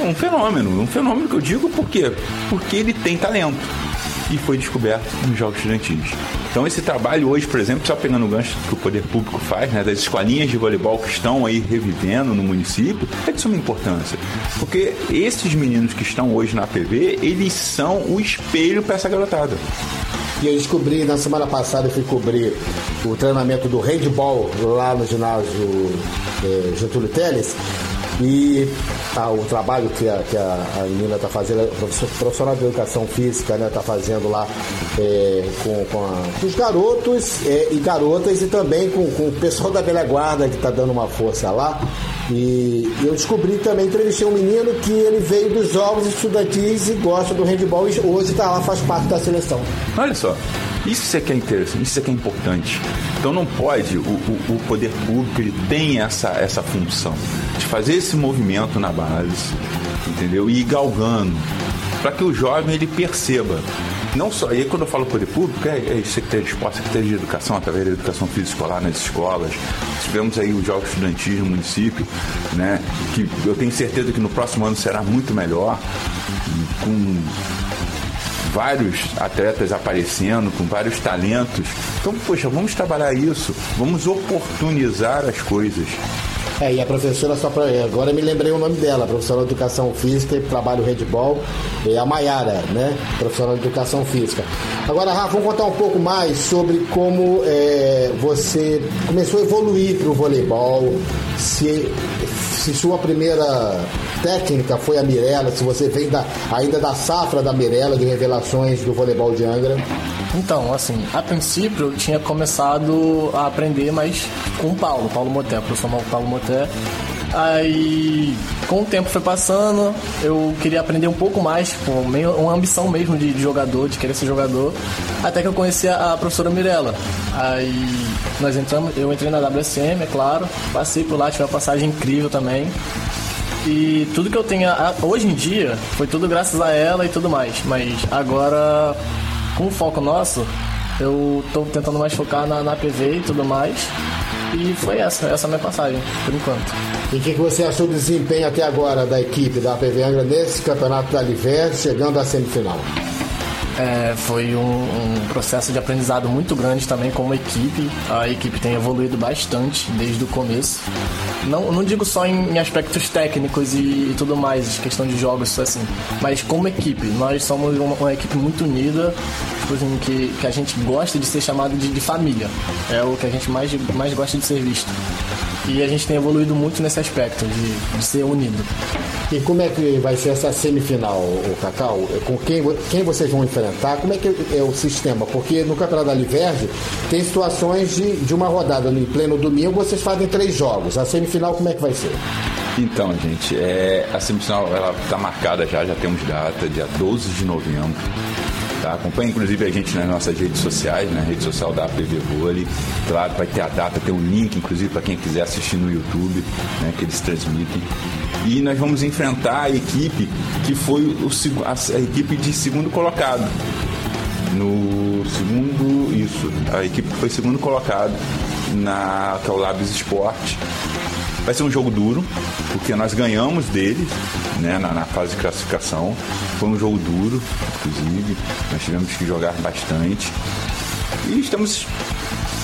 um fenômeno, um fenômeno que eu digo por quê? Porque ele tem talento e foi descoberto nos Jogos Estudantis. Então esse trabalho hoje, por exemplo, só pegando o gancho que o poder público faz, né, das escolinhas de voleibol que estão aí revivendo no município, é de suma importância. Porque esses meninos que estão hoje na APV, eles são o espelho para essa garotada. E eu descobri, na semana passada, eu fui cobrir o treinamento do handball lá no ginásio é, Getúlio Teles. E tá, o trabalho que a, que a, a menina está fazendo, a profissional de educação física, né, está fazendo lá é, com, com, a, com, os garotos é, e garotas e também com, com o pessoal da velha guarda que está dando uma força lá. E eu descobri também, entrevistei um menino que ele veio dos jogos estudantis e gosta do handball e hoje está lá, faz parte da seleção. Olha só, isso é que é interessante, isso é que é importante. Então não pode, o, o, o poder público ele tem essa, essa função de fazer esse movimento na base, entendeu? E ir galgando, para que o jovem ele perceba não só, e aí quando eu falo poder público, é, é Secretaria de Esporte, Secretaria de Educação, através da educação física escolar nas escolas. Tivemos aí os Jogos Estudantis no município, né? Que eu tenho certeza que no próximo ano será muito melhor, com vários atletas aparecendo, com vários talentos. Então, poxa, vamos trabalhar isso, vamos oportunizar as coisas. É, e a professora, só pra, agora me lembrei o nome dela, professora de Educação Física e trabalho handball, é a Maiara, né? Professora de Educação Física. Agora, Rafa, vamos contar um pouco mais sobre como é, você começou a evoluir para o voleibol, se, se sua primeira técnica foi a Mirella, se você vem da, ainda da safra da Mirella, de revelações do voleibol de Angra. Então, assim, a princípio eu tinha começado a aprender mais com o Paulo, Paulo Moté, o professor Paulo Moté. Aí, com o tempo foi passando, eu queria aprender um pouco mais, com uma ambição mesmo de, de, jogador, de querer ser jogador, até que eu conheci a, a professora Mirella. Aí, nós entramos, eu entrei na WSM, é claro, passei por lá, tive uma passagem incrível também. E tudo que eu tenho hoje em dia foi tudo graças a ela e tudo mais. Mas agora com o foco nosso, eu tô tentando mais focar na, na PV e tudo mais. E foi essa, essa é a minha passagem, por enquanto. E o que, que, você achou do desempenho até agora da equipe da PV Angra nesse campeonato da Liver, chegando à semifinal? É, foi um, um, processo de aprendizado muito grande também como equipe. A equipe tem evoluído bastante desde o começo. Não, não digo só em, em aspectos técnicos e, e, tudo mais, questão de jogos assim, mas como equipe. Nós somos uma, uma equipe muito unida, tipo assim, que, que a gente gosta de ser chamado de, de família. É o que a gente mais, mais gosta de ser visto. E a gente tem evoluído muito nesse aspecto de, de ser unido. E como é que vai ser essa semifinal, o Cacau? Com quem, quem vocês vão enfrentar? Como é que é o sistema? Porque no Campeonato da Liverge tem situações de, de uma rodada no pleno domingo, vocês fazem três jogos. A semifinal como é que vai ser? Então, gente, é, a semifinal ela está marcada já, já temos data, dia 12 de novembro. Tá? Acompanhe inclusive a gente nas nossas redes sociais, na rede social da APV Vôlei. Claro, vai ter a data, tem um link, inclusive, para quem quiser assistir no YouTube, né, que eles transmitem. E nós vamos enfrentar a equipe que foi o, a, equipe de segundo colocado. No segundo, isso, a equipe foi segundo colocado na que é o Labs Esporte. Vai ser um jogo duro, porque nós ganhamos deles né, na, na, fase de classificação. Foi um jogo duro, inclusive. Nós tivemos que jogar bastante. E estamos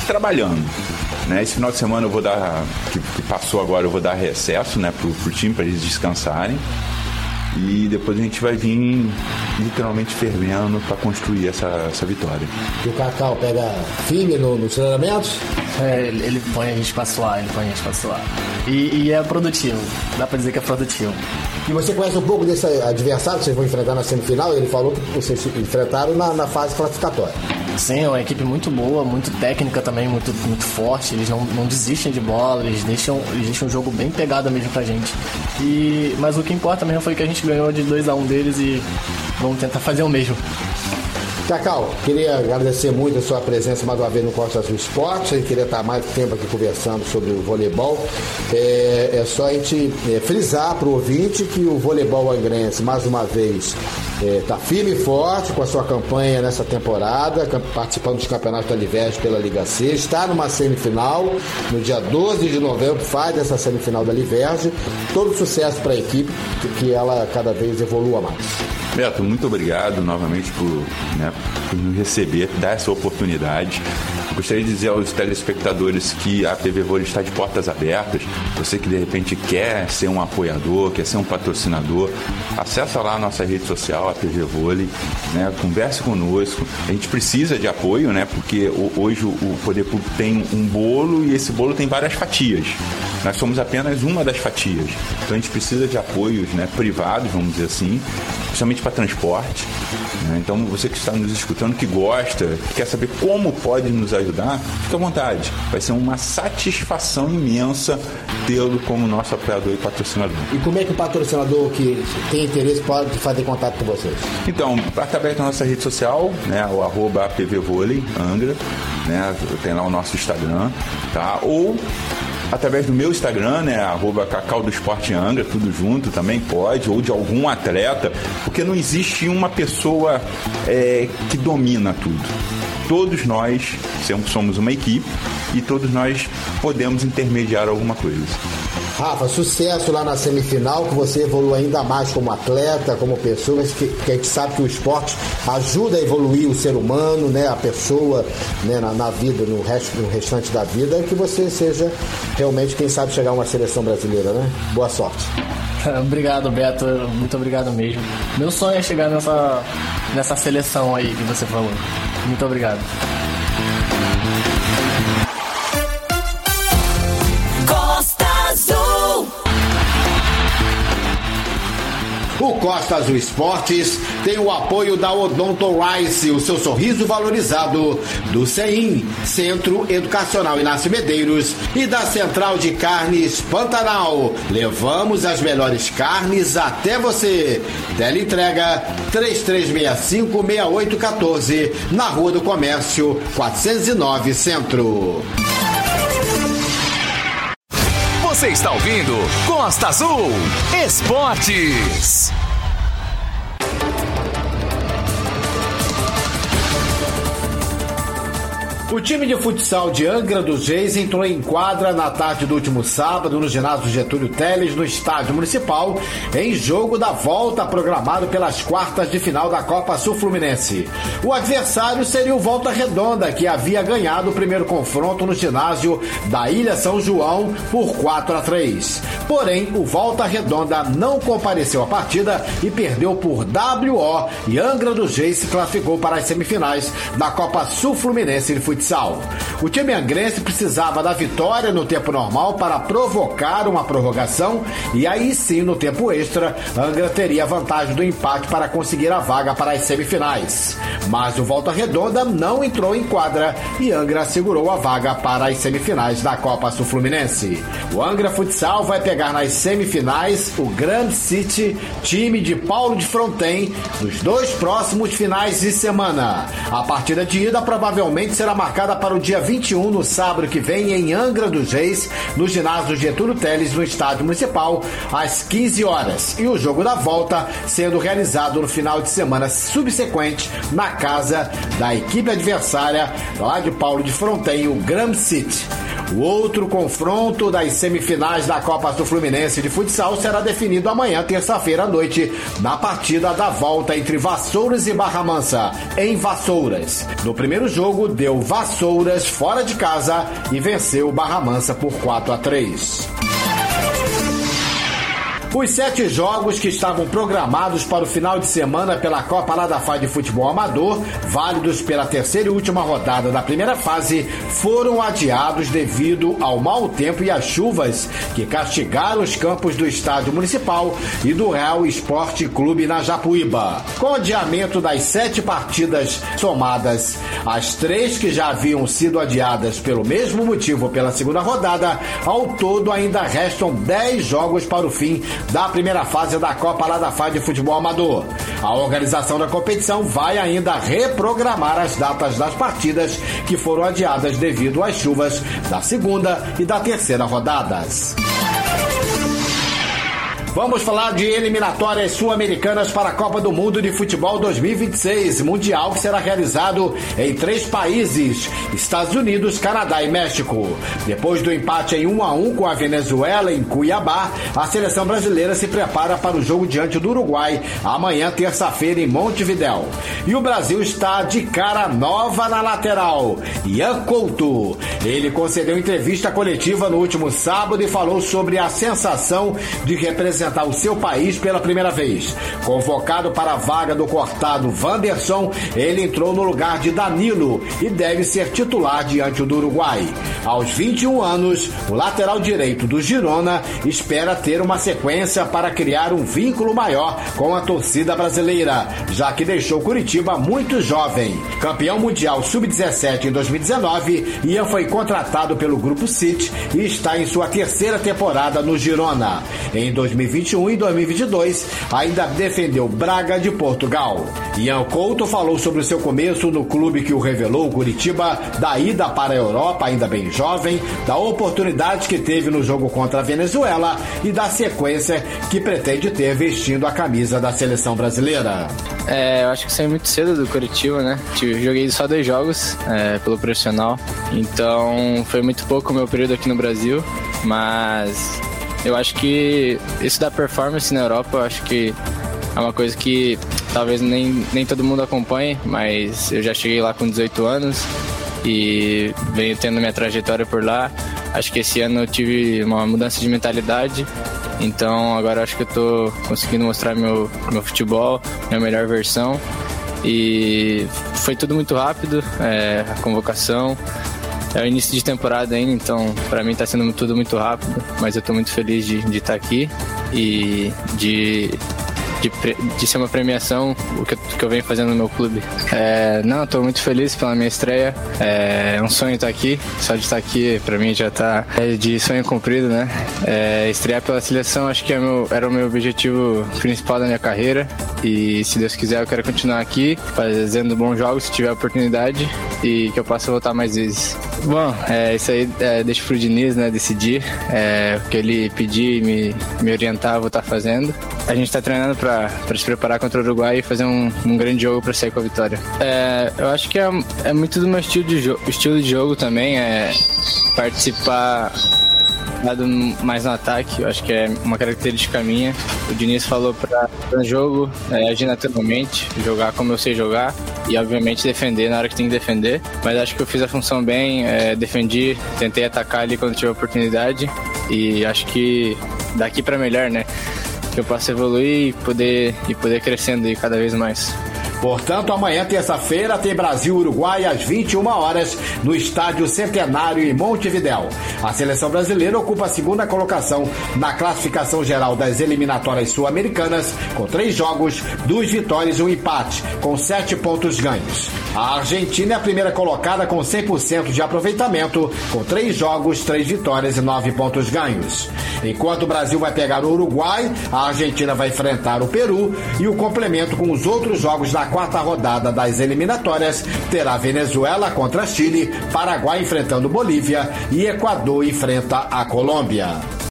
trabalhando. Né? Esse final de semana eu vou dar, que, que passou agora, eu vou dar recesso né, pro, pro time para eles descansarem. E depois a gente vai vir literalmente fervendo para construir essa, essa vitória. E o Cacau pega firme no, nos treinamentos? É, ele, ele põe a gente pra suar, ele põe a gente pra suar. E, e, é produtivo, dá pra dizer que é produtivo. E você conhece um pouco desse adversário que vocês vão enfrentar na semifinal? Ele falou que vocês enfrentaram na, na fase classificatória. Sim, é uma equipe muito boa, muito técnica também, muito, muito forte. Eles não, não desistem de bola, eles deixam, eles deixam um jogo bem pegado mesmo pra gente. E, mas o que importa mesmo foi que a gente ganhou de 2 a 1 um deles e vamos tentar fazer o mesmo. Cacau, queria agradecer muito a sua presença mais uma vez no Costa Azul Esporte. A gente queria estar mais tempo aqui conversando sobre o voleibol. É, é só a gente é, frisar para o ouvinte que o voleibol angrense, mais uma vez, está é, firme e forte com a sua campanha nessa temporada, participando dos campeonatos da Liveste pela Liga C. Está numa semifinal, no dia 12 de novembro, faz essa semifinal da Liverde. Todo sucesso para a equipe, que ela cada vez evolua mais. Beto, muito obrigado novamente por, né, por me receber, dar essa oportunidade. Gostaria de dizer aos telespectadores que a TV Vôlei está de portas abertas. Você que de repente quer ser um apoiador, quer ser um patrocinador, acessa lá a nossa rede social, a TV Vôlei, né? converse conosco. A gente precisa de apoio, né? Porque hoje o poder público tem um bolo e esse bolo tem várias fatias. Nós somos apenas uma das fatias. Então a gente precisa de apoios né, privados, vamos dizer assim, principalmente para transporte. Né? Então você que está nos escutando, que gosta, que quer saber como pode nos ajudar, fique à vontade. Vai ser uma satisfação imensa tê-lo como nosso apoiador e patrocinador. E como é que o patrocinador que tem interesse pode fazer contato com vocês? Então, através da nossa rede social, né, o arroba apvvôlei, Angra, né, tem lá o nosso Instagram, tá? Ou através do meu Instagram, né? Arroba Cacau do Esporte Angra, tudo junto também pode, ou de algum atleta, porque não existe uma pessoa é, que domina tudo. Todos nós somos uma equipe e todos nós podemos intermediar alguma coisa. Rafa, sucesso lá na semifinal, que você evolua ainda mais como atleta, como pessoa, que, que a gente sabe que o esporte ajuda a evoluir o ser humano, né, a pessoa né, na, na vida, no, resto, no restante da vida, que você seja realmente quem sabe chegar a uma seleção brasileira, né? Boa sorte. Obrigado, Beto. Muito obrigado mesmo. Meu sonho é chegar nessa, nessa seleção aí que você falou. Muito obrigado. Costa Azul. O Costa Azul Esportes tem o apoio da Odonto Rice, o seu sorriso valorizado, do CEIM, Centro Educacional Inácio Medeiros, e da Central de Carnes Pantanal. Levamos as melhores carnes até você. Teleentrega 3365-6814, na Rua do Comércio, 409 Centro. Você está ouvindo Costa Azul Esportes. O time de futsal de Angra dos Reis entrou em quadra na tarde do último sábado no ginásio Getúlio Teles, no estádio municipal, em jogo da volta programado pelas quartas de final da Copa Sul Fluminense. O adversário seria o Volta Redonda, que havia ganhado o primeiro confronto no ginásio da Ilha São João por 4 a 3. Porém, o Volta Redonda não compareceu à partida e perdeu por WO e Angra dos Reis se classificou para as semifinais da Copa Sul Fluminense de futsal. O time angrense precisava da vitória no tempo normal para provocar uma prorrogação e aí sim, no tempo extra, Angra teria vantagem do empate para conseguir a vaga para as semifinais. Mas o Volta Redonda não entrou em quadra e Angra segurou a vaga para as semifinais da Copa Sul Fluminense. O Angra Futsal vai pegar nas semifinais o Grand City, time de Paulo de Fronten, nos dois próximos finais de semana. A partida de ida provavelmente será marcada para o dia 21, no sábado que vem, em Angra dos Reis, no ginásio Getúlio Teles, no estádio municipal, às 15 horas. E o jogo da volta sendo realizado no final de semana subsequente, na casa da equipe adversária, lá de Paulo de Fronten, o Gram City. O outro confronto das semifinais da Copa do Fluminense de futsal será definido amanhã, terça-feira à noite, na partida da volta entre Vassouras e Barra Mansa, em Vassouras. No primeiro jogo, deu Vassouras fora de casa e venceu Barra Mansa por 4 a 3. Os sete jogos que estavam programados para o final de semana pela Copa Ladafá de Futebol Amador, válidos pela terceira e última rodada da primeira fase, foram adiados devido ao mau tempo e às chuvas que castigaram os campos do Estádio Municipal e do Real Esporte Clube na Japuíba. Com o adiamento das sete partidas somadas, as três que já haviam sido adiadas pelo mesmo motivo pela segunda rodada, ao todo ainda restam dez jogos para o fim da primeira fase da Copa Ladafá de Futebol Amador. A organização da competição vai ainda reprogramar as datas das partidas que foram adiadas devido às chuvas da segunda e da terceira rodadas. Vamos falar de eliminatórias sul-americanas para a Copa do Mundo de Futebol 2026, mundial que será realizado em três países: Estados Unidos, Canadá e México. Depois do empate em 1 a 1 com a Venezuela em Cuiabá, a seleção brasileira se prepara para o jogo diante do Uruguai amanhã, terça-feira, em Montevidéu. E o Brasil está de cara nova na lateral. Ian Couto. Ele concedeu entrevista coletiva no último sábado e falou sobre a sensação de representar representar o seu país pela primeira vez. Convocado para a vaga do cortado Wanderson, ele entrou no lugar de Danilo e deve ser titular diante do Uruguai. Aos 21 anos, o lateral direito do Girona espera ter uma sequência para criar um vínculo maior com a torcida brasileira, já que deixou Curitiba muito jovem. Campeão mundial sub-17 em 2019, Ian foi contratado pelo Grupo City e está em sua terceira temporada no Girona. Em 2020, 2021 e 2022, ainda defendeu Braga de Portugal. Ian Couto falou sobre o seu começo no clube que o revelou, Curitiba, da ida para a Europa, ainda bem jovem, da oportunidade que teve no jogo contra a Venezuela e da sequência que pretende ter vestindo a camisa da seleção brasileira. É, eu acho que saí muito cedo do Curitiba, né? Joguei só dois jogos é, pelo profissional, então foi muito pouco o meu período aqui no Brasil, mas eu acho que isso da performance na Europa, eu acho que é uma coisa que talvez nem, nem todo mundo acompanhe, mas eu já cheguei lá com 18 anos e venho tendo minha trajetória por lá. Acho que esse ano eu tive uma mudança de mentalidade, então agora acho que eu tô conseguindo mostrar meu, meu futebol, minha melhor versão. E foi tudo muito rápido, é, a convocação. É o início de temporada ainda, então para mim está sendo tudo muito rápido, mas eu estou muito feliz de, de estar tá aqui e de de, de ser uma premiação o que, que eu venho fazendo no meu clube. É, não, estou muito feliz pela minha estreia. É um sonho estar aqui. Só de estar aqui, para mim, já está é de sonho cumprido, né? É, estrear pela seleção, acho que é meu, era o meu objetivo principal da minha carreira. E se Deus quiser, eu quero continuar aqui, fazendo bons jogos se tiver oportunidade e que eu possa voltar mais vezes. Bom, é, isso aí é, deixa pro Diniz, né, decidir. É, o que ele pedir e me, me orientar, eu vou estar fazendo. A gente está treinando para se preparar contra o Uruguai e fazer um, um grande jogo para sair com a vitória. É, eu acho que é, é muito do meu estilo de, estilo de jogo também, é participar mais no ataque, eu acho que é uma característica minha. O Diniz falou para o jogo é, agir naturalmente, jogar como eu sei jogar e obviamente defender na hora que tem que defender. Mas acho que eu fiz a função bem, é, defendi, tentei atacar ali quando tive a oportunidade e acho que daqui para melhor, né? Que eu possa evoluir e poder, e poder crescendo aí cada vez mais. Portanto, amanhã, terça-feira, tem Brasil-Uruguai às 21 horas no Estádio Centenário em Montevidéu. A seleção brasileira ocupa a segunda colocação na classificação geral das eliminatórias sul-americanas, com três jogos, duas vitórias e um empate, com sete pontos ganhos. A Argentina é a primeira colocada com 100% de aproveitamento, com três jogos, três vitórias e nove pontos ganhos. Enquanto o Brasil vai pegar o Uruguai, a Argentina vai enfrentar o Peru e o complemento com os outros jogos da quarta rodada das eliminatórias terá Venezuela contra Chile, Paraguai enfrentando Bolívia e Equador enfrenta a Colômbia.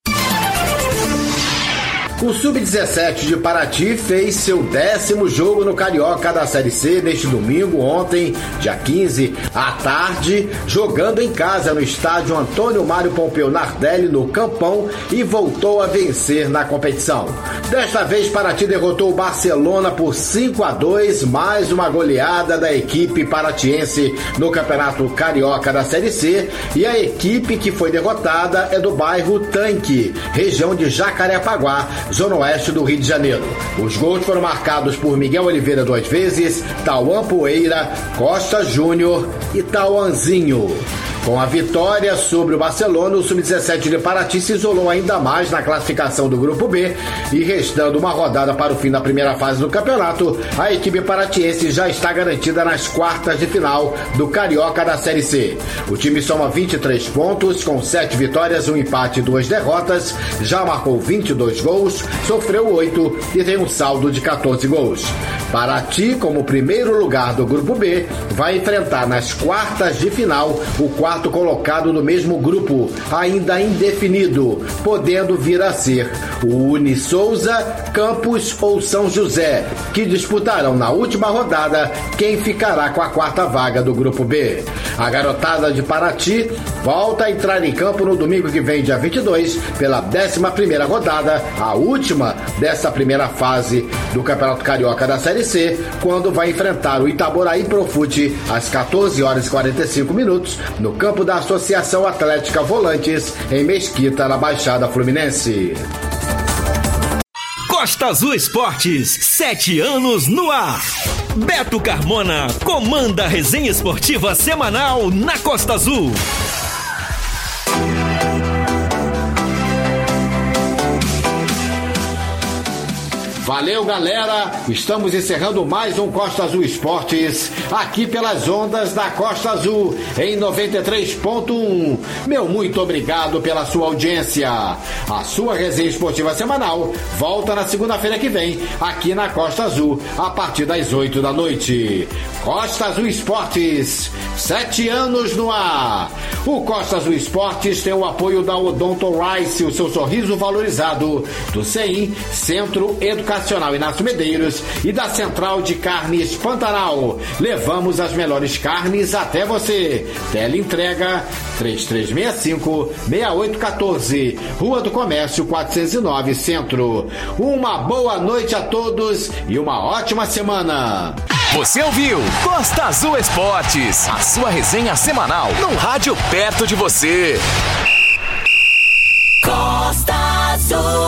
O Sub-17 de Paraty fez seu décimo jogo no Carioca da Série C neste domingo, ontem, dia 15, à tarde, jogando em casa no estádio Antônio Mário Pompeu Nardelli, no Campão, e voltou a vencer na competição. Desta vez, Paraty derrotou o Barcelona por 5 a 2, mais uma goleada da equipe paratiense no Campeonato Carioca da Série C, e a equipe que foi derrotada é do bairro Tanque, região de Jacarepaguá, zona oeste do Rio de Janeiro. Os gols foram marcados por Miguel Oliveira duas vezes, Tauan Poeira, Costa Júnior e Tauanzinho. Com a vitória sobre o Barcelona, o Sub-17 de Paraty se isolou ainda mais na classificação do Grupo B e restando uma rodada para o fim da primeira fase do campeonato, a equipe paratiense já está garantida nas quartas de final do Carioca da Série C. O time soma 23 pontos, com 7 vitórias, um empate e duas derrotas, já marcou 22 gols, sofreu 8 e tem um saldo de 14 gols. Paraty, como primeiro lugar do Grupo B, vai enfrentar nas quartas de final o quarto quarto colocado no mesmo grupo, ainda indefinido, podendo vir a ser o Uni Souza, Campos ou São José, que disputarão na última rodada quem ficará com a quarta vaga do grupo B. A garotada de Paraty volta a entrar em campo no domingo que vem, dia 22, pela 11 rodada, a última dessa primeira fase do Campeonato Carioca da Série C, quando vai enfrentar o Itaboraí Profute às 14 horas e 45 minutos no campo da Associação Atlética Volantes, em Mesquita, na Baixada Fluminense. Costa Azul Esportes, sete anos no ar. Beto Carmona comanda a resenha esportiva semanal na Costa Azul. Valeu, galera! Estamos encerrando mais um Costa Azul Esportes aqui pelas ondas da Costa Azul em 93.1. Meu muito obrigado pela sua audiência. A sua resenha esportiva semanal volta na segunda-feira que vem aqui na Costa Azul a partir das 8 da noite. Costa Azul Esportes, sete anos no ar. O Costa Azul Esportes tem o apoio da Odonto Rice, o seu sorriso valorizado, do CEIM, Centro Educacional Nacional Inácio Medeiros e da Central de Carnes Pantanal. Levamos as melhores carnes até você. Tele entrega 3365 6814, Rua do Comércio 409 Centro. Uma boa noite a todos e uma ótima semana. Você ouviu Costa Azul Esportes, a sua resenha semanal no rádio perto de você. Costa Azul.